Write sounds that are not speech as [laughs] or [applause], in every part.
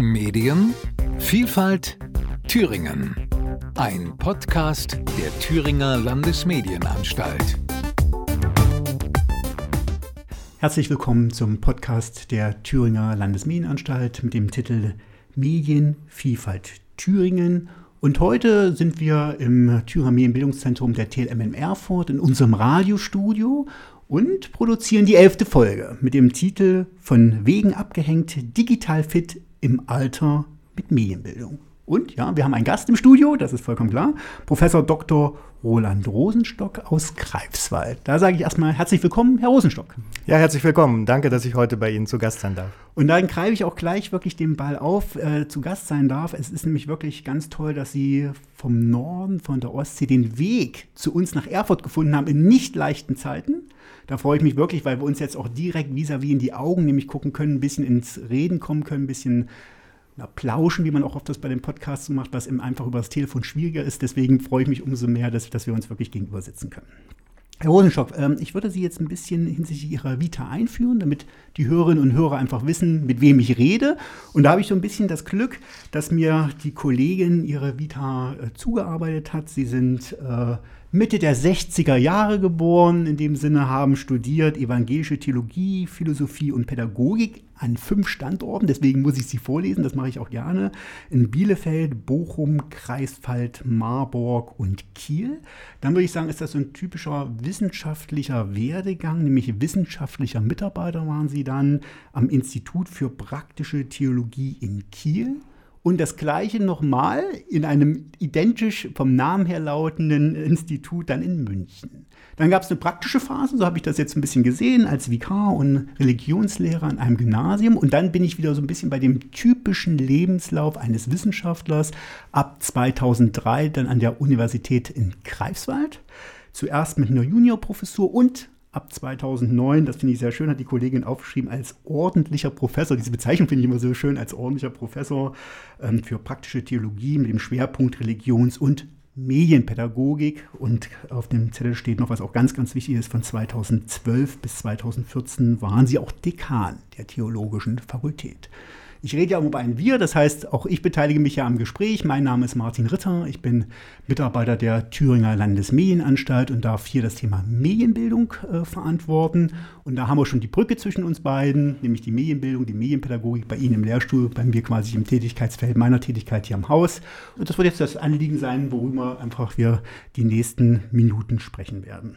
Medien, Vielfalt, Thüringen. Ein Podcast der Thüringer Landesmedienanstalt. Herzlich willkommen zum Podcast der Thüringer Landesmedienanstalt mit dem Titel Medienvielfalt Thüringen. Und heute sind wir im Thüringer Medienbildungszentrum der TLM in Erfurt in unserem Radiostudio und produzieren die elfte Folge mit dem Titel Von Wegen abgehängt, digital fit im Alter mit Medienbildung. Und ja, wir haben einen Gast im Studio, das ist vollkommen klar, Professor Dr. Roland Rosenstock aus Greifswald. Da sage ich erstmal herzlich willkommen, Herr Rosenstock. Ja, herzlich willkommen. Danke, dass ich heute bei Ihnen zu Gast sein darf. Und dann greife ich auch gleich wirklich den Ball auf, äh, zu Gast sein darf. Es ist nämlich wirklich ganz toll, dass Sie vom Norden, von der Ostsee, den Weg zu uns nach Erfurt gefunden haben in nicht leichten Zeiten. Da freue ich mich wirklich, weil wir uns jetzt auch direkt vis-à-vis -vis in die Augen nämlich gucken können, ein bisschen ins Reden kommen können, ein bisschen na, plauschen, wie man auch oft das bei den Podcasts macht, was eben einfach über das Telefon schwieriger ist. Deswegen freue ich mich umso mehr, dass, dass wir uns wirklich gegenüber sitzen können. Herr Rosenstock, ähm, ich würde Sie jetzt ein bisschen hinsichtlich Ihrer Vita einführen, damit die Hörerinnen und Hörer einfach wissen, mit wem ich rede. Und da habe ich so ein bisschen das Glück, dass mir die Kollegin Ihre Vita äh, zugearbeitet hat. Sie sind äh, Mitte der 60er Jahre geboren, in dem Sinne haben studiert evangelische Theologie, Philosophie und Pädagogik an fünf Standorten. Deswegen muss ich sie vorlesen, das mache ich auch gerne. In Bielefeld, Bochum, Greifswald, Marburg und Kiel. Dann würde ich sagen, ist das so ein typischer wissenschaftlicher Werdegang, nämlich wissenschaftlicher Mitarbeiter waren sie dann am Institut für praktische Theologie in Kiel und das gleiche nochmal in einem identisch vom Namen her lautenden Institut dann in München. Dann gab es eine praktische Phase, so habe ich das jetzt ein bisschen gesehen, als Vikar und Religionslehrer an einem Gymnasium. Und dann bin ich wieder so ein bisschen bei dem typischen Lebenslauf eines Wissenschaftlers ab 2003 dann an der Universität in Greifswald. Zuerst mit einer Juniorprofessur und ab 2009, das finde ich sehr schön, hat die Kollegin aufgeschrieben, als ordentlicher Professor. Diese Bezeichnung finde ich immer so schön, als ordentlicher Professor ähm, für praktische Theologie mit dem Schwerpunkt Religions- und Medienpädagogik. Und auf dem Zettel steht noch, was auch ganz, ganz wichtig ist, von 2012 bis 2014 waren sie auch Dekan der Theologischen Fakultät. Ich rede ja um ein Wir, das heißt, auch ich beteilige mich ja am Gespräch. Mein Name ist Martin Ritter, ich bin Mitarbeiter der Thüringer Landesmedienanstalt und darf hier das Thema Medienbildung äh, verantworten. Und da haben wir schon die Brücke zwischen uns beiden, nämlich die Medienbildung, die Medienpädagogik bei Ihnen im Lehrstuhl, bei mir quasi im Tätigkeitsfeld meiner Tätigkeit hier am Haus. Und das wird jetzt das Anliegen sein, worüber einfach wir die nächsten Minuten sprechen werden.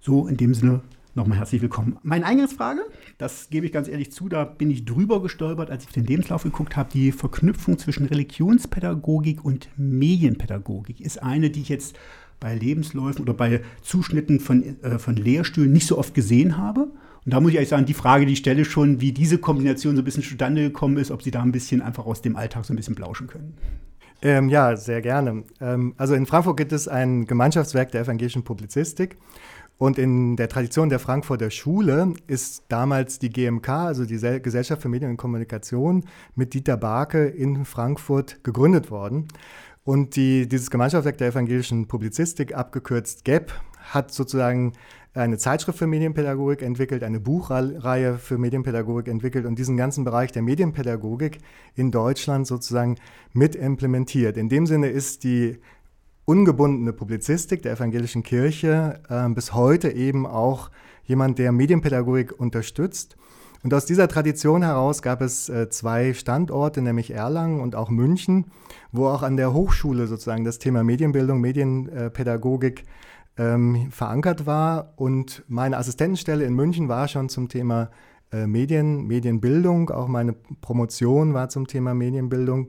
So, in dem Sinne, Nochmal herzlich willkommen. Meine Eingangsfrage, das gebe ich ganz ehrlich zu, da bin ich drüber gestolpert, als ich den Lebenslauf geguckt habe. Die Verknüpfung zwischen Religionspädagogik und Medienpädagogik ist eine, die ich jetzt bei Lebensläufen oder bei Zuschnitten von, äh, von Lehrstühlen nicht so oft gesehen habe. Und da muss ich eigentlich sagen, die Frage, die ich stelle schon, wie diese Kombination so ein bisschen zustande gekommen ist, ob Sie da ein bisschen einfach aus dem Alltag so ein bisschen plauschen können. Ähm, ja, sehr gerne. Ähm, also in Frankfurt gibt es ein Gemeinschaftswerk der evangelischen Publizistik. Und in der Tradition der Frankfurter Schule ist damals die GMK, also die Gesellschaft für Medien und Kommunikation, mit Dieter Barke in Frankfurt gegründet worden. Und die, dieses Gemeinschaftswerk der evangelischen Publizistik, abgekürzt GEP, hat sozusagen eine Zeitschrift für Medienpädagogik entwickelt, eine Buchreihe für Medienpädagogik entwickelt und diesen ganzen Bereich der Medienpädagogik in Deutschland sozusagen mit implementiert. In dem Sinne ist die ungebundene Publizistik der evangelischen Kirche äh, bis heute eben auch jemand, der Medienpädagogik unterstützt. Und aus dieser Tradition heraus gab es äh, zwei Standorte, nämlich Erlangen und auch München, wo auch an der Hochschule sozusagen das Thema Medienbildung, Medienpädagogik ähm, verankert war. Und meine Assistentenstelle in München war schon zum Thema äh, Medien, Medienbildung. Auch meine Promotion war zum Thema Medienbildung.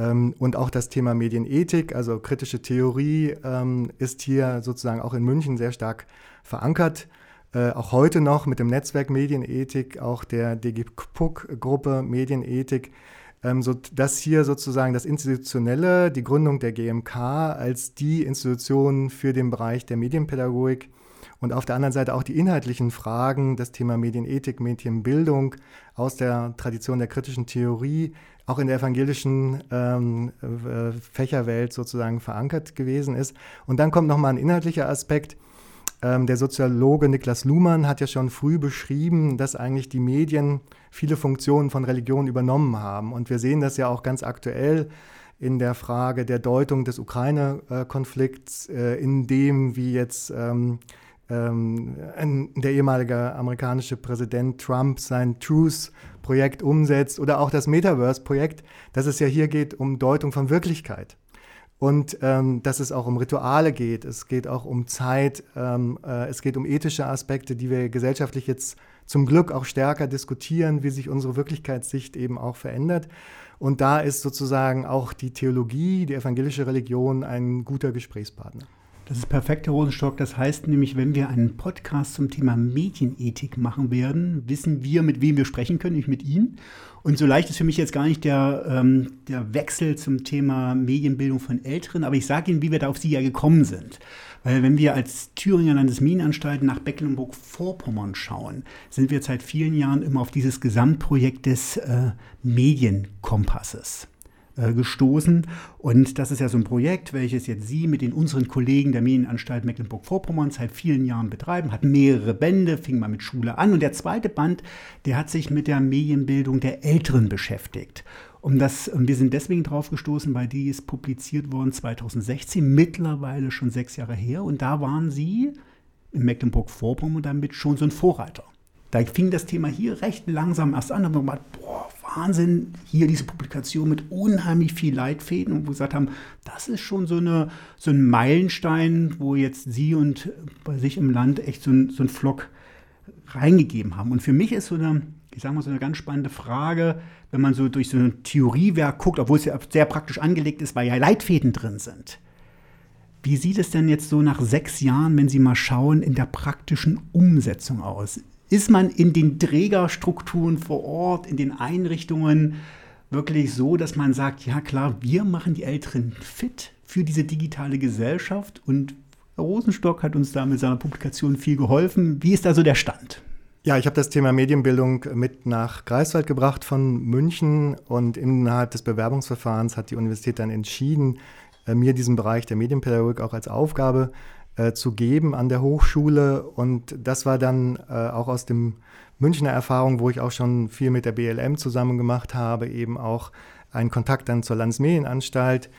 Ähm, und auch das Thema Medienethik, also kritische Theorie, ähm, ist hier sozusagen auch in München sehr stark verankert. Äh, auch heute noch mit dem Netzwerk Medienethik, auch der DGPUC-Gruppe Medienethik, ähm, so dass hier sozusagen das Institutionelle, die Gründung der GMK als die Institution für den Bereich der Medienpädagogik und auf der anderen Seite auch die inhaltlichen Fragen, das Thema Medienethik, Medienbildung aus der Tradition der kritischen Theorie auch in der evangelischen ähm, äh, Fächerwelt sozusagen verankert gewesen ist. Und dann kommt nochmal ein inhaltlicher Aspekt. ähm, der Soziologe Niklas Luhmann hat ja schon früh beschrieben, dass eigentlich die Medien viele Funktionen von Religion übernommen haben. Und wir sehen das ja auch ganz aktuell in der Frage der Deutung des Ukraine-Konflikts, äh, in dem, wie jetzt ähm, der ehemalige amerikanische Präsident Trump sein Truth-Projekt umsetzt oder auch das Metaverse-Projekt, dass es ja hier geht um Deutung von Wirklichkeit und ähm, dass es auch um Rituale geht, es geht auch um Zeit, ähm, äh, es geht um ethische Aspekte, die wir gesellschaftlich jetzt zum Glück auch stärker diskutieren, wie sich unsere Wirklichkeitssicht eben auch verändert. Und da ist sozusagen auch die Theologie, die evangelische Religion ein guter Gesprächspartner. Das ist perfekt, Herr Rosenstock. Das heißt nämlich, wenn wir einen Podcast zum Thema Medienethik machen werden, wissen wir, mit wem wir sprechen können, nicht mit Ihnen. Und so leicht ist für mich jetzt gar nicht der, ähm, der Wechsel zum Thema Medienbildung von Älteren, aber ich sage Ihnen, wie wir da auf Sie ja gekommen sind. Weil wenn wir als Thüringer Landesmienenanstalten nach Mecklenburg-Vorpommern schauen, sind wir seit vielen Jahren immer auf dieses Gesamtprojekt des äh, Medienkompasses. Äh, gestoßen. Und das ist ja so ein Projekt, welches jetzt Sie mit den unseren Kollegen der Medienanstalt Mecklenburg-Vorpommern seit vielen Jahren betreiben, hat mehrere Bände, fing mal mit Schule an. Und der zweite Band, der hat sich mit der Medienbildung der Älteren beschäftigt. Um das, wir sind deswegen drauf gestoßen, weil die ist publiziert worden 2016, mittlerweile schon sechs Jahre her. Und da waren Sie in Mecklenburg-Vorpommern damit schon so ein Vorreiter. Da fing das Thema hier recht langsam erst an, aber man hat, boah, Wahnsinn, hier diese Publikation mit unheimlich viel Leitfäden und wo wir gesagt haben, das ist schon so, eine, so ein Meilenstein, wo jetzt Sie und bei sich im Land echt so ein, so ein Flock reingegeben haben. Und für mich ist so eine, ich sage mal, so eine ganz spannende Frage, wenn man so durch so ein Theoriewerk guckt, obwohl es ja sehr praktisch angelegt ist, weil ja Leitfäden drin sind. Wie sieht es denn jetzt so nach sechs Jahren, wenn Sie mal schauen, in der praktischen Umsetzung aus? Ist man in den Trägerstrukturen vor Ort, in den Einrichtungen wirklich so, dass man sagt, ja klar, wir machen die Älteren fit für diese digitale Gesellschaft und Herr Rosenstock hat uns da mit seiner Publikation viel geholfen. Wie ist da so der Stand? Ja, ich habe das Thema Medienbildung mit nach Greifswald gebracht von München und innerhalb des Bewerbungsverfahrens hat die Universität dann entschieden, äh, mir diesen Bereich der Medienpädagogik auch als Aufgabe äh, zu geben an der Hochschule. Und das war dann äh, auch aus dem Münchner Erfahrung, wo ich auch schon viel mit der BLM zusammen gemacht habe, eben auch ein Kontakt dann zur Landesmedienanstalt,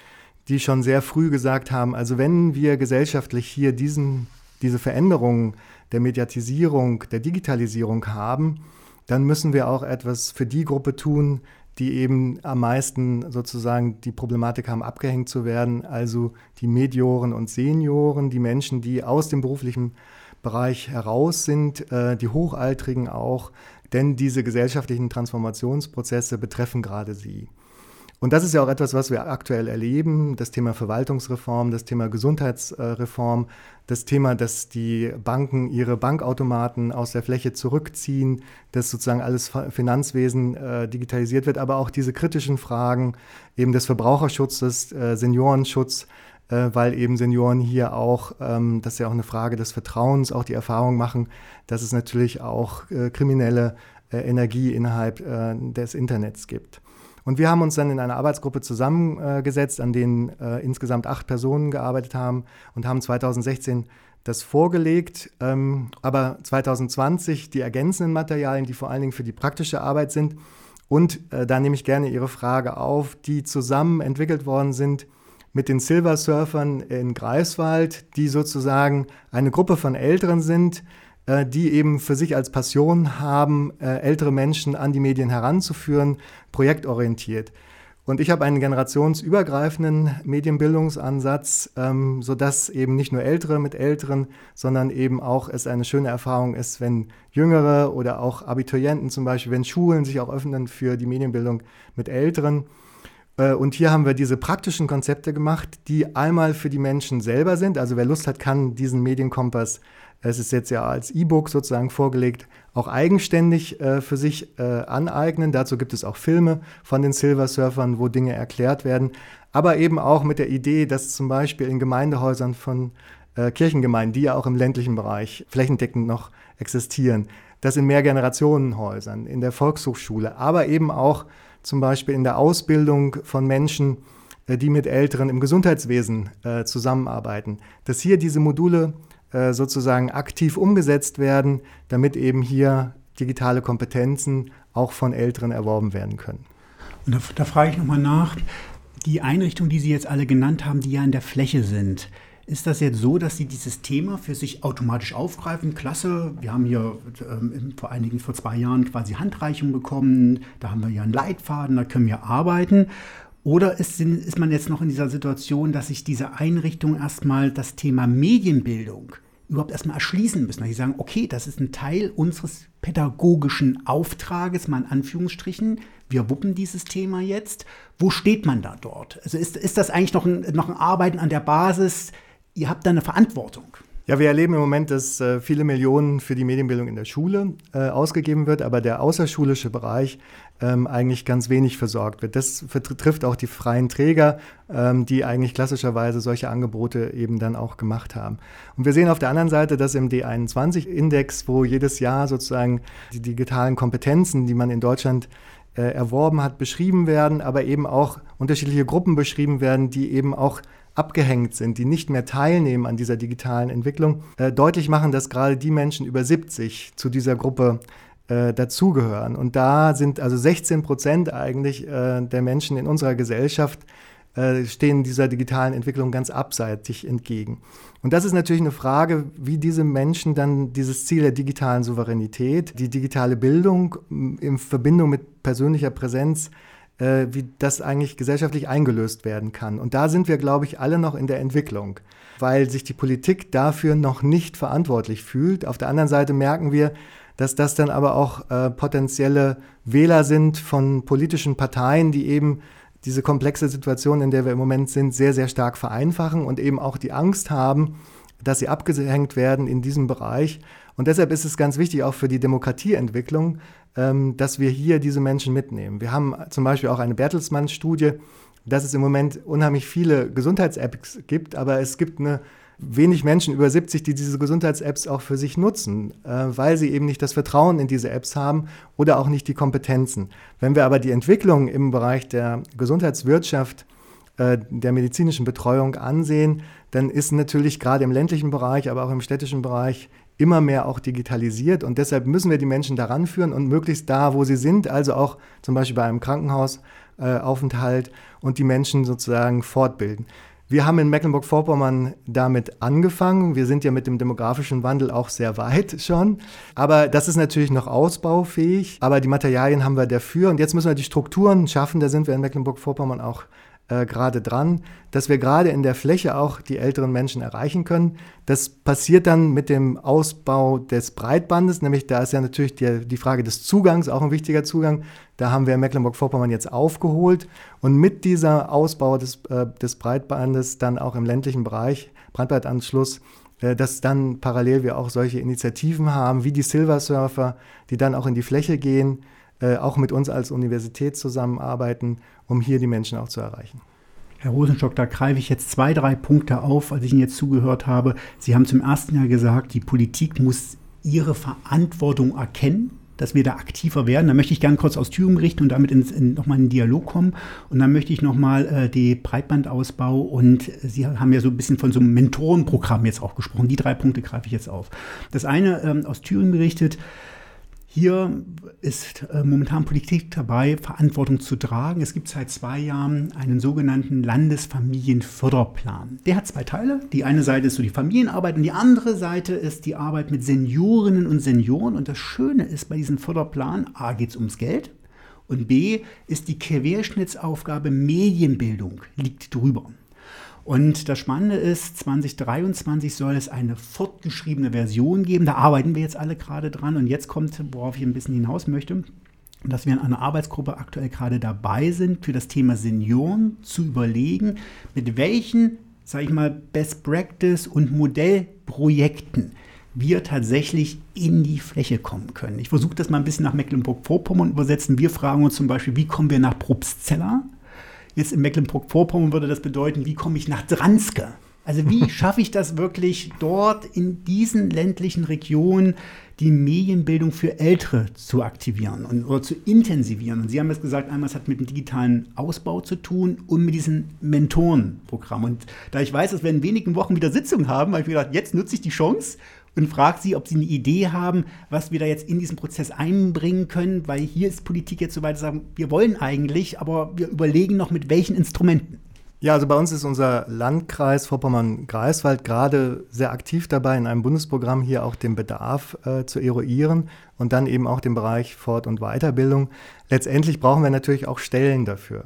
die schon sehr früh gesagt haben, also wenn wir gesellschaftlich hier diesen, diese Veränderung der Mediatisierung, der Digitalisierung haben, dann müssen wir auch etwas für die Gruppe tun, die eben am meisten sozusagen die Problematik haben, abgehängt zu werden, also die Medioren und Senioren, die Menschen, die aus dem beruflichen Bereich heraus sind, äh, die Hochaltrigen auch, denn diese gesellschaftlichen Transformationsprozesse betreffen gerade sie. Und das ist ja auch etwas, was wir aktuell erleben, das Thema Verwaltungsreform, das Thema Gesundheitsreform, das Thema, dass die Banken ihre Bankautomaten aus der Fläche zurückziehen, dass sozusagen alles Finanzwesen äh, digitalisiert wird, aber auch diese kritischen Fragen eben des Verbraucherschutzes, äh, Seniorenschutz, äh, weil eben Senioren hier auch, ähm, das ist ja auch eine Frage des Vertrauens, auch die Erfahrung machen, dass es natürlich auch äh, kriminelle äh, Energie innerhalb äh, des Internets gibt. Und wir haben uns dann in einer Arbeitsgruppe zusammengesetzt, an denen äh, insgesamt acht Personen gearbeitet haben und haben 2016 das vorgelegt, ähm, aber 2020 die ergänzenden Materialien, die vor allen Dingen für die praktische Arbeit sind. Und äh, da nehme ich gerne Ihre Frage auf, die zusammen entwickelt worden sind mit den Silver Surfern in Greifswald, die sozusagen eine Gruppe von Älteren sind, äh, die eben für sich als Passion haben, äh, ältere Menschen an die Medien heranzuführen, projektorientiert. Und ich habe einen generationsübergreifenden Medienbildungsansatz, ähm, sodass eben nicht nur Ältere mit Älteren, sondern eben auch es eine schöne Erfahrung ist, wenn Jüngere oder auch Abiturienten zum Beispiel, wenn Schulen sich auch öffnen für die Medienbildung mit Älteren. Äh, und hier haben wir diese praktischen Konzepte gemacht, die einmal für die Menschen selber sind. Also wer Lust hat, kann diesen Medienkompass es ist jetzt ja als E-Book sozusagen vorgelegt, auch eigenständig äh, für sich äh, aneignen. Dazu gibt es auch Filme von den Silver Surfern, wo Dinge erklärt werden, aber eben auch mit der Idee, dass zum Beispiel in Gemeindehäusern von äh, Kirchengemeinden, die ja auch im ländlichen Bereich flächendeckend noch existieren, dass in Mehrgenerationenhäusern, in der Volkshochschule, aber eben auch zum Beispiel in der Ausbildung von Menschen, äh, die mit Älteren im Gesundheitswesen äh, zusammenarbeiten, dass hier diese Module äh, sozusagen aktiv umgesetzt werden, damit eben hier digitale Kompetenzen auch von Älteren erworben werden können. Und da, da frage ich nochmal nach, die Einrichtungen, die Sie jetzt alle genannt haben, die ja in der Fläche sind, ist das jetzt so, dass Sie dieses Thema für sich automatisch aufgreifen? Klasse, wir haben hier ähm, vor einigen, vor zwei Jahren quasi Handreichung bekommen, da haben wir ja einen Leitfaden, da können wir arbeiten. Oder ist, ist man jetzt noch in dieser Situation, dass sich diese Einrichtung erstmal das Thema Medienbildung überhaupt erstmal erschließen müssen? Sie sagen, okay, das ist ein Teil unseres pädagogischen Auftrages, mal in Anführungsstrichen. Wir wuppen dieses Thema jetzt. Wo steht man da dort? Also ist, ist das eigentlich noch ein, noch ein Arbeiten an der Basis? Ihr habt da eine Verantwortung. Ja, wir erleben im Moment, dass äh, viele Millionen für die Medienbildung in der Schule äh, ausgegeben wird, aber der außerschulische Bereich ähm, eigentlich ganz wenig versorgt wird. Das betrifft auch die freien Träger, ähm, die eigentlich klassischerweise solche Angebote eben dann auch gemacht haben. Und wir sehen auf der anderen Seite, dass im D21-Index, wo jedes Jahr sozusagen die digitalen Kompetenzen, die man in Deutschland äh, erworben hat, beschrieben werden, aber eben auch unterschiedliche Gruppen beschrieben werden, die eben auch abgehängt sind, die nicht mehr teilnehmen an dieser digitalen Entwicklung, äh, deutlich machen, dass gerade die Menschen über 70 zu dieser Gruppe äh, dazugehören. Und da sind also 16 Prozent eigentlich äh, der Menschen in unserer Gesellschaft äh, stehen dieser digitalen Entwicklung ganz abseitig entgegen. Und das ist natürlich eine Frage, wie diese Menschen dann dieses Ziel der digitalen Souveränität, die digitale Bildung in Verbindung mit persönlicher Präsenz äh, wie das eigentlich gesellschaftlich eingelöst werden kann. Und da sind wir, glaube ich, alle noch in der Entwicklung, weil sich die Politik dafür noch nicht verantwortlich fühlt. Auf der anderen Seite merken wir, dass das dann aber auch äh, potenzielle Wähler sind von politischen Parteien, die eben diese komplexe Situation, in der wir im Moment sind, sehr, sehr stark vereinfachen und eben auch die Angst haben, dass sie abgehängt werden in diesem Bereich. Und deshalb ist es ganz wichtig, auch für die Demokratieentwicklung, ähm, dass wir hier diese Menschen mitnehmen. Wir haben zum Beispiel auch eine Bertelsmann-Studie, dass es im Moment unheimlich viele Gesundheits-Apps gibt, aber es gibt eine wenig Menschen über 70, die diese Gesundheits-Apps auch für sich nutzen, äh, weil sie eben nicht das Vertrauen in diese Apps haben oder auch nicht die Kompetenzen. Wenn wir aber die Entwicklung im Bereich der Gesundheitswirtschaft, äh, der medizinischen Betreuung ansehen, dann ist natürlich gerade im ländlichen Bereich, aber auch im städtischen Bereich immer mehr auch digitalisiert und deshalb müssen wir die Menschen daran führen und möglichst da, wo sie sind, also auch zum Beispiel bei einem Krankenhausaufenthalt äh, und die Menschen sozusagen fortbilden. Wir haben in Mecklenburg-Vorpommern damit angefangen. Wir sind ja mit dem demografischen Wandel auch sehr weit schon. Aber das ist natürlich noch ausbaufähig. Aber die Materialien haben wir dafür. Und jetzt müssen wir die Strukturen schaffen. Da sind wir in Mecklenburg-Vorpommern auch äh, gerade dran, dass wir gerade in der Fläche auch die älteren Menschen erreichen können. Das passiert dann mit dem Ausbau des Breitbandes, nämlich da ist ja natürlich die, die Frage des Zugangs auch ein wichtiger Zugang. Da haben wir Mecklenburg-Vorpommern jetzt aufgeholt und mit dieser Ausbau des, äh, des Breitbandes dann auch im ländlichen Bereich, Brandbreitanschluss, äh, dass dann parallel wir auch solche Initiativen haben, wie die Silver Surfer, die dann auch in die Fläche gehen, äh, auch mit uns als Universität zusammenarbeiten, um hier die Menschen auch zu erreichen. Herr Rosenstock, da greife ich jetzt zwei, drei Punkte auf, als ich Ihnen jetzt zugehört habe. Sie haben zum ersten Jahr gesagt, die Politik muss ihre Verantwortung erkennen, dass wir da aktiver werden. Da möchte ich gerne kurz aus Thüringen berichten und damit ins, in, nochmal in den Dialog kommen. Und dann möchte ich nochmal äh, den Breitbandausbau und Sie haben ja so ein bisschen von so einem Mentorenprogramm jetzt auch gesprochen. Die drei Punkte greife ich jetzt auf. Das eine ähm, aus Thüringen berichtet, hier ist äh, momentan Politik dabei, Verantwortung zu tragen. Es gibt seit zwei Jahren einen sogenannten Landesfamilienförderplan. Der hat zwei Teile. Die eine Seite ist so die Familienarbeit und die andere Seite ist die Arbeit mit Seniorinnen und Senioren. Und das Schöne ist bei diesem Förderplan, a geht es ums Geld und b ist die Querschnittsaufgabe Medienbildung liegt drüber. Und das Spannende ist, 2023 soll es eine fortgeschriebene Version geben. Da arbeiten wir jetzt alle gerade dran. Und jetzt kommt, worauf ich ein bisschen hinaus möchte, dass wir in einer Arbeitsgruppe aktuell gerade dabei sind, für das Thema Senioren zu überlegen, mit welchen, sage ich mal, Best Practice und Modellprojekten wir tatsächlich in die Fläche kommen können. Ich versuche das mal ein bisschen nach Mecklenburg-Vorpommern übersetzen. Wir fragen uns zum Beispiel, wie kommen wir nach Probstzella? Jetzt in Mecklenburg-Vorpommern würde das bedeuten, wie komme ich nach Dranske? Also wie [laughs] schaffe ich das wirklich dort in diesen ländlichen Regionen die Medienbildung für Ältere zu aktivieren und, oder zu intensivieren? Und Sie haben es gesagt, einmal es hat mit dem digitalen Ausbau zu tun und mit diesem Mentorenprogramm. Und da ich weiß, dass wir in wenigen Wochen wieder Sitzungen haben, habe ich mir gedacht, jetzt nutze ich die Chance und frage Sie, ob Sie eine Idee haben, was wir da jetzt in diesen Prozess einbringen können, weil hier ist Politik jetzt so weit, sagen, wir wollen eigentlich, aber wir überlegen noch mit welchen Instrumenten. Ja, also bei uns ist unser Landkreis Vorpommern-Greifswald gerade sehr aktiv dabei, in einem Bundesprogramm hier auch den Bedarf äh, zu eruieren und dann eben auch den Bereich Fort- und Weiterbildung. Letztendlich brauchen wir natürlich auch Stellen dafür.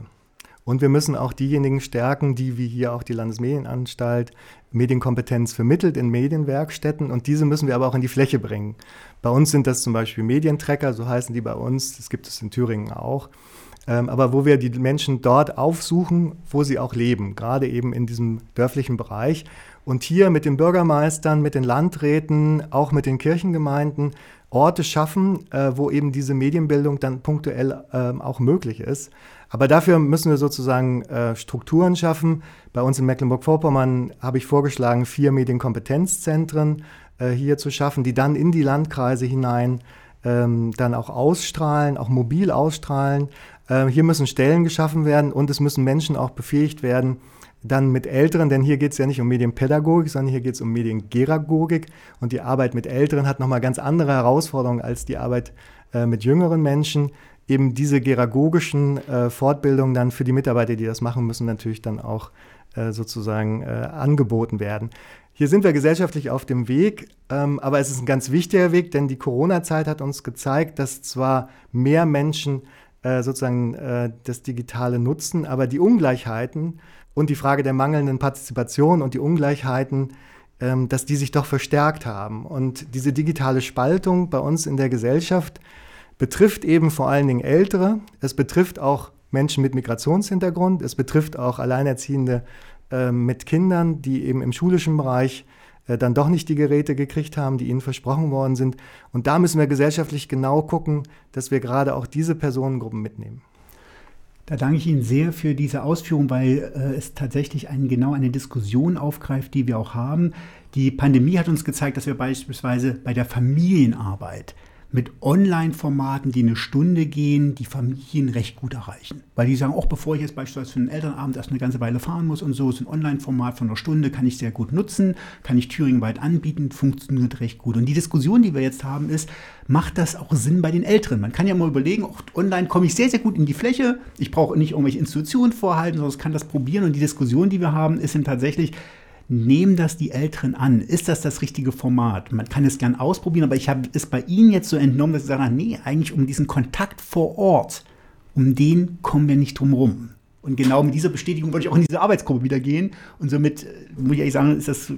Und wir müssen auch diejenigen stärken, die wie hier auch die Landesmedienanstalt Medienkompetenz vermittelt in Medienwerkstätten und diese müssen wir aber auch in die Fläche bringen. Bei uns sind das zum Beispiel Medientracker, so heißen die bei uns, das gibt es in Thüringen auch ähm, aber wo wir die Menschen dort aufsuchen, wo sie auch leben, gerade eben in diesem dörflichen Bereich. Und hier mit den Bürgermeistern, mit den Landräten, auch mit den Kirchengemeinden Orte schaffen, äh, wo eben diese Medienbildung dann punktuell äh, auch möglich ist. Aber dafür müssen wir sozusagen äh, Strukturen schaffen. Bei uns in Mecklenburg-Vorpommern habe ich vorgeschlagen, vier Medienkompetenzzentren äh, hier zu schaffen, die dann in die Landkreise hinein ähm, dann auch ausstrahlen, auch mobil ausstrahlen äh, hier müssen Stellen geschaffen werden und es müssen Menschen auch befähigt werden, dann mit Älteren, denn hier geht es ja nicht um Medienpädagogik, sondern hier geht es um Mediengeragogik und die Arbeit mit Älteren hat nochmal ganz andere Herausforderungen als die Arbeit äh, mit jüngeren Menschen. Eben diese geragogischen äh, Fortbildungen dann für die Mitarbeiter, die das machen müssen, natürlich dann auch äh, sozusagen äh, angeboten werden. Hier sind wir gesellschaftlich auf dem Weg, ähm, aber es ist ein ganz wichtiger Weg, denn die Corona-Zeit hat uns gezeigt, dass zwar mehr Menschen äh, sozusagen äh, das Digitale nutzen, aber die Ungleichheiten und die Frage der mangelnden Partizipation und die Ungleichheiten, ähm, dass die sich doch verstärkt haben. Und diese digitale Spaltung bei uns in der Gesellschaft betrifft eben vor allen Dingen Ältere. Es betrifft auch Menschen mit Migrationshintergrund. Es betrifft auch Alleinerziehende äh, mit Kindern, die eben im schulischen Bereich äh, dann doch nicht die Geräte gekriegt haben, die ihnen versprochen worden sind. Und da müssen wir gesellschaftlich genau gucken, dass wir gerade auch diese Personengruppen mitnehmen. Da danke ich Ihnen sehr für diese Ausführung, weil äh, es tatsächlich ein, genau eine Diskussion aufgreift, die wir auch haben. Die Pandemie hat uns gezeigt, dass wir beispielsweise bei der Familienarbeit mit Online-Formaten, die eine Stunde gehen, die Familien recht gut erreichen. Weil die sagen, auch bevor ich jetzt beispielsweise für einen Elternabend erst eine ganze Weile fahren muss und so, ist ein Online-Format von einer Stunde, kann ich sehr gut nutzen, kann ich Thüringen weit anbieten, funktioniert recht gut. Und die Diskussion, die wir jetzt haben, ist, macht das auch Sinn bei den Älteren? Man kann ja mal überlegen, auch online komme ich sehr, sehr gut in die Fläche, ich brauche nicht irgendwelche Institutionen vorhalten, sondern kann das probieren. Und die Diskussion, die wir haben, ist dann tatsächlich, nehmen das die Älteren an? Ist das das richtige Format? Man kann es gern ausprobieren, aber ich habe es bei Ihnen jetzt so entnommen, dass Sie sagen, nee, eigentlich um diesen Kontakt vor Ort, um den kommen wir nicht drum rum. Und genau mit dieser Bestätigung wollte ich auch in diese Arbeitsgruppe wieder gehen. Und somit, äh, muss ich ehrlich sagen, ist das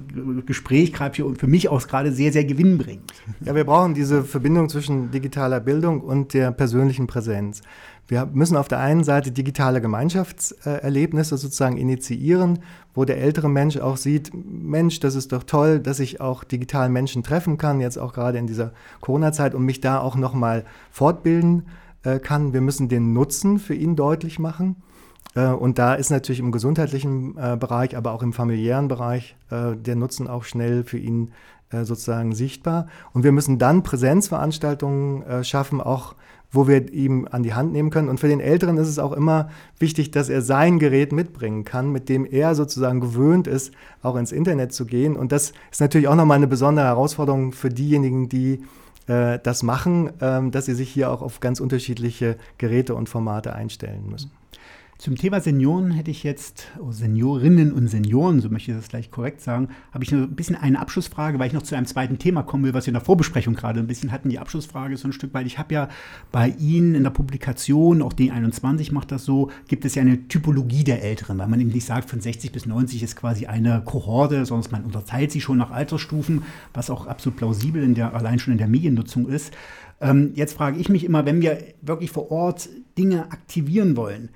Gespräch gerade für, für mich aus gerade sehr, sehr gewinnbringend. Ja, wir brauchen diese Verbindung zwischen digitaler Bildung und der persönlichen Präsenz. Wir müssen auf der einen Seite digitale Gemeinschaftserlebnisse sozusagen initiieren, wo der ältere Mensch auch sieht, Mensch, das ist doch toll, dass ich auch digital Menschen treffen kann, jetzt auch gerade in dieser Corona-Zeit und mich da auch nochmal fortbilden äh, kann. Wir müssen den Nutzen für ihn deutlich machen. Äh, und da ist natürlich im gesundheitlichen äh, Bereich, aber auch im familiären Bereich der Nutzen auch schnell für ihn sozusagen sichtbar. Und wir müssen dann Präsenzveranstaltungen schaffen, auch wo wir ihm an die Hand nehmen können. Und für den Älteren ist es auch immer wichtig, dass er sein Gerät mitbringen kann, mit dem er sozusagen gewöhnt ist, auch ins Internet zu gehen. Und das ist natürlich auch nochmal eine besondere Herausforderung für diejenigen, die äh, das machen, äh, dass sie sich hier auch auf ganz unterschiedliche Geräte und Formate einstellen müssen. Zum Thema Senioren hätte ich jetzt, oh, Seniorinnen und Senioren, so möchte ich das gleich korrekt sagen, habe ich noch ein bisschen eine Abschlussfrage, weil ich noch zu einem zweiten Thema kommen will, was wir in der Vorbesprechung gerade ein bisschen hatten. Die Abschlussfrage so ein Stück, weil ich habe ja bei Ihnen in der Publikation, auch D21 macht das so, gibt es ja eine Typologie der Älteren, weil man eben nicht sagt, von 60 bis 90 ist quasi eine Kohorte, sondern man unterteilt sie schon nach Altersstufen, was auch absolut plausibel in der, allein schon in der Mediennutzung ist. Ähm, jetzt frage ich mich immer, wenn wir wirklich vor Ort Dinge aktivieren wollen,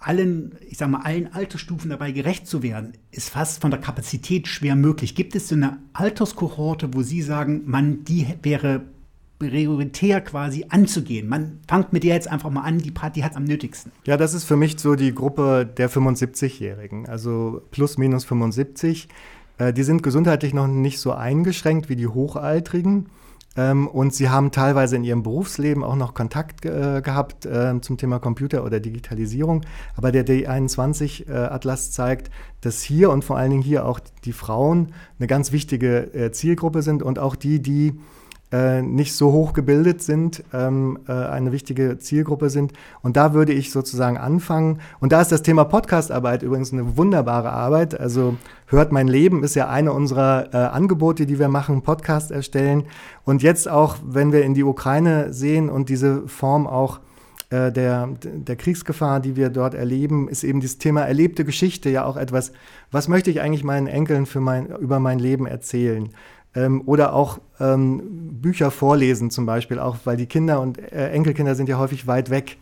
allen, ich sag mal, allen Altersstufen dabei gerecht zu werden, ist fast von der Kapazität schwer möglich. Gibt es so eine Alterskohorte, wo Sie sagen, man, die wäre prioritär quasi anzugehen. Man fangt mit der jetzt einfach mal an, die Party hat am nötigsten. Ja, das ist für mich so die Gruppe der 75-Jährigen, also plus minus 75. Äh, die sind gesundheitlich noch nicht so eingeschränkt wie die Hochaltrigen. Ähm, und sie haben teilweise in ihrem Berufsleben auch noch Kontakt äh, gehabt äh, zum Thema Computer oder Digitalisierung. Aber der D21-Atlas äh, zeigt, dass hier und vor allen Dingen hier auch die Frauen eine ganz wichtige äh, Zielgruppe sind und auch die, die äh, nicht so hoch gebildet sind, ähm, äh, eine wichtige Zielgruppe sind. Und da würde ich sozusagen anfangen. Und da ist das Thema Podcastarbeit übrigens eine wunderbare Arbeit. Also Hört mein Leben ist ja eine unserer äh, Angebote, die wir machen, Podcast erstellen. Und jetzt auch, wenn wir in die Ukraine sehen und diese Form auch äh, der, der Kriegsgefahr, die wir dort erleben, ist eben dieses Thema erlebte Geschichte ja auch etwas, was möchte ich eigentlich meinen Enkeln für mein, über mein Leben erzählen? Ähm, oder auch ähm, Bücher vorlesen zum Beispiel, auch weil die Kinder und äh, Enkelkinder sind ja häufig weit weg.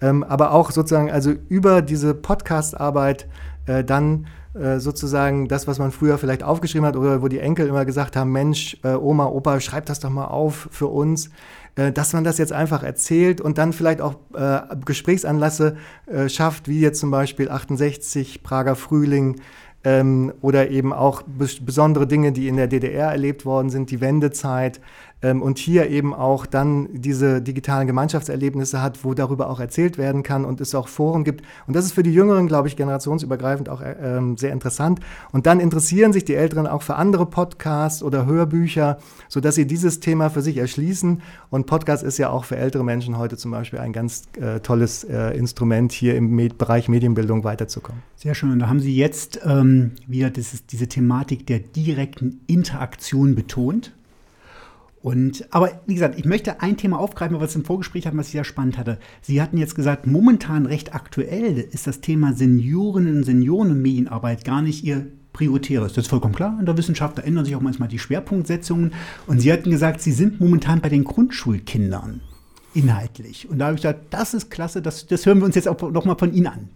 Ähm, aber auch sozusagen also über diese Podcast-Arbeit äh, dann äh, sozusagen das, was man früher vielleicht aufgeschrieben hat oder wo die Enkel immer gesagt haben, Mensch, äh, Oma, Opa, schreib das doch mal auf für uns, äh, dass man das jetzt einfach erzählt und dann vielleicht auch äh, Gesprächsanlässe äh, schafft, wie jetzt zum Beispiel 68, Prager Frühling, ähm, oder eben auch besondere Dinge, die in der DDR erlebt worden sind, die Wendezeit ähm, und hier eben auch dann diese digitalen Gemeinschaftserlebnisse hat, wo darüber auch erzählt werden kann und es auch Foren gibt. Und das ist für die Jüngeren, glaube ich, generationsübergreifend auch äh, ähm, sehr interessant. Und dann interessieren sich die Älteren auch für andere Podcasts oder Hörbücher, sodass sie dieses Thema für sich erschließen. Und Podcast ist ja auch für ältere Menschen heute zum Beispiel ein ganz äh, tolles äh, Instrument, hier im Med Bereich Medienbildung weiterzukommen. Sehr schön. Und da haben Sie jetzt ähm, wieder dieses, diese Thematik der direkten Interaktion betont. Und, aber wie gesagt, ich möchte ein Thema aufgreifen, was wir im Vorgespräch hatten, was ich sehr spannend hatte. Sie hatten jetzt gesagt, momentan recht aktuell ist das Thema Seniorinnen und Senioren Medienarbeit gar nicht Ihr prioritäres. Das ist vollkommen klar. In der Wissenschaft, da ändern sich auch manchmal die Schwerpunktsetzungen. Und Sie hatten gesagt, Sie sind momentan bei den Grundschulkindern inhaltlich. Und da habe ich gesagt, das ist klasse, das, das hören wir uns jetzt auch noch mal von Ihnen an.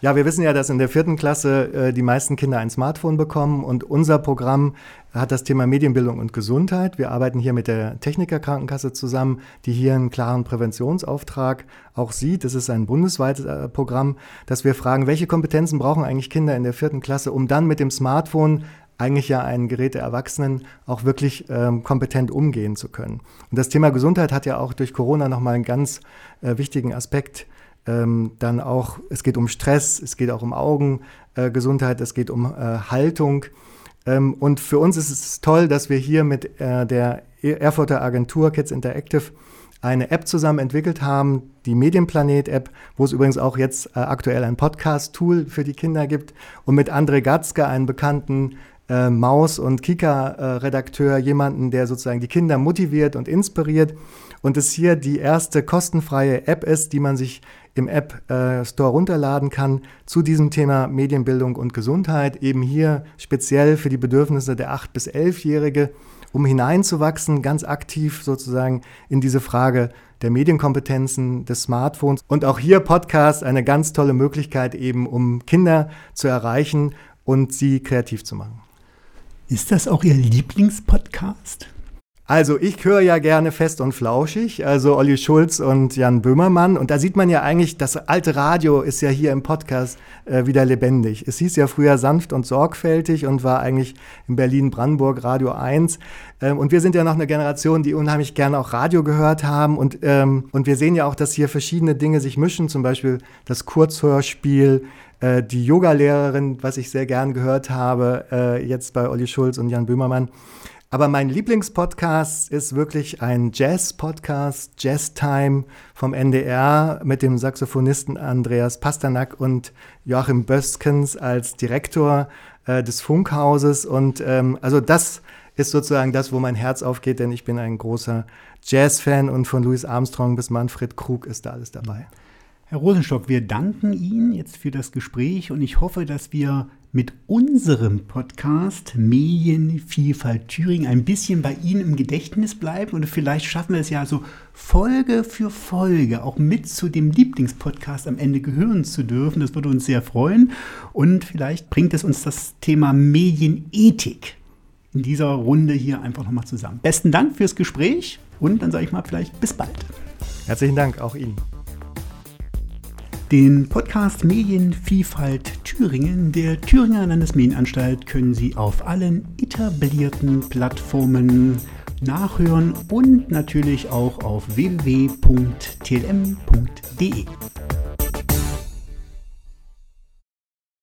Ja, wir wissen ja, dass in der vierten Klasse äh, die meisten Kinder ein Smartphone bekommen und unser Programm hat das Thema Medienbildung und Gesundheit. Wir arbeiten hier mit der Technikerkrankenkasse zusammen, die hier einen klaren Präventionsauftrag auch sieht. Das ist ein bundesweites äh, Programm, dass wir fragen, welche Kompetenzen brauchen eigentlich Kinder in der vierten Klasse, um dann mit dem Smartphone eigentlich ja ein Gerät der Erwachsenen auch wirklich ähm, kompetent umgehen zu können. Und das Thema Gesundheit hat ja auch durch Corona nochmal einen ganz äh, wichtigen Aspekt ähm, dann auch, es geht um Stress, es geht auch um Augengesundheit, äh, es geht um äh, Haltung. Ähm, und für uns ist es toll, dass wir hier mit äh, der Erfurter Agentur Kids Interactive eine App zusammen entwickelt haben, die Medienplanet-App, wo es übrigens auch jetzt äh, aktuell ein Podcast-Tool für die Kinder gibt und mit André Gatzke, einen bekannten äh, Maus- und Kika-Redakteur, jemanden, der sozusagen die Kinder motiviert und inspiriert und es hier die erste kostenfreie App ist, die man sich im App äh, Store runterladen kann zu diesem Thema Medienbildung und Gesundheit, eben hier speziell für die Bedürfnisse der 8- bis 11-Jährige, um hineinzuwachsen, ganz aktiv sozusagen in diese Frage der Medienkompetenzen des Smartphones. Und auch hier Podcast eine ganz tolle Möglichkeit eben, um Kinder zu erreichen und sie kreativ zu machen. Ist das auch Ihr Lieblingspodcast? Also ich höre ja gerne fest und flauschig, also Olli Schulz und Jan Böhmermann. Und da sieht man ja eigentlich, das alte Radio ist ja hier im Podcast äh, wieder lebendig. Es hieß ja früher sanft und sorgfältig und war eigentlich in Berlin-Brandenburg Radio 1. Ähm, und wir sind ja noch eine Generation, die unheimlich gerne auch Radio gehört haben. Und, ähm, und wir sehen ja auch, dass hier verschiedene Dinge sich mischen, zum Beispiel das Kurzhörspiel, äh, die Yogalehrerin, was ich sehr gern gehört habe, äh, jetzt bei Olli Schulz und Jan Böhmermann. Aber mein Lieblingspodcast ist wirklich ein Jazz-Podcast, Jazz Time vom NDR mit dem Saxophonisten Andreas Pasternak und Joachim Böskens als Direktor äh, des Funkhauses. Und ähm, also das ist sozusagen das, wo mein Herz aufgeht, denn ich bin ein großer Jazz-Fan und von Louis Armstrong bis Manfred Krug ist da alles dabei. Herr Rosenstock, wir danken Ihnen jetzt für das Gespräch und ich hoffe, dass wir mit unserem Podcast Medienvielfalt Thüringen ein bisschen bei Ihnen im Gedächtnis bleiben und vielleicht schaffen wir es ja so Folge für Folge auch mit zu dem Lieblingspodcast am Ende gehören zu dürfen. Das würde uns sehr freuen und vielleicht bringt es uns das Thema Medienethik in dieser Runde hier einfach nochmal zusammen. Besten Dank fürs Gespräch und dann sage ich mal vielleicht bis bald. Herzlichen Dank, auch Ihnen. Den Podcast Medienvielfalt Thüringen der Thüringer Landesmedienanstalt können Sie auf allen etablierten Plattformen nachhören und natürlich auch auf www.tlm.de.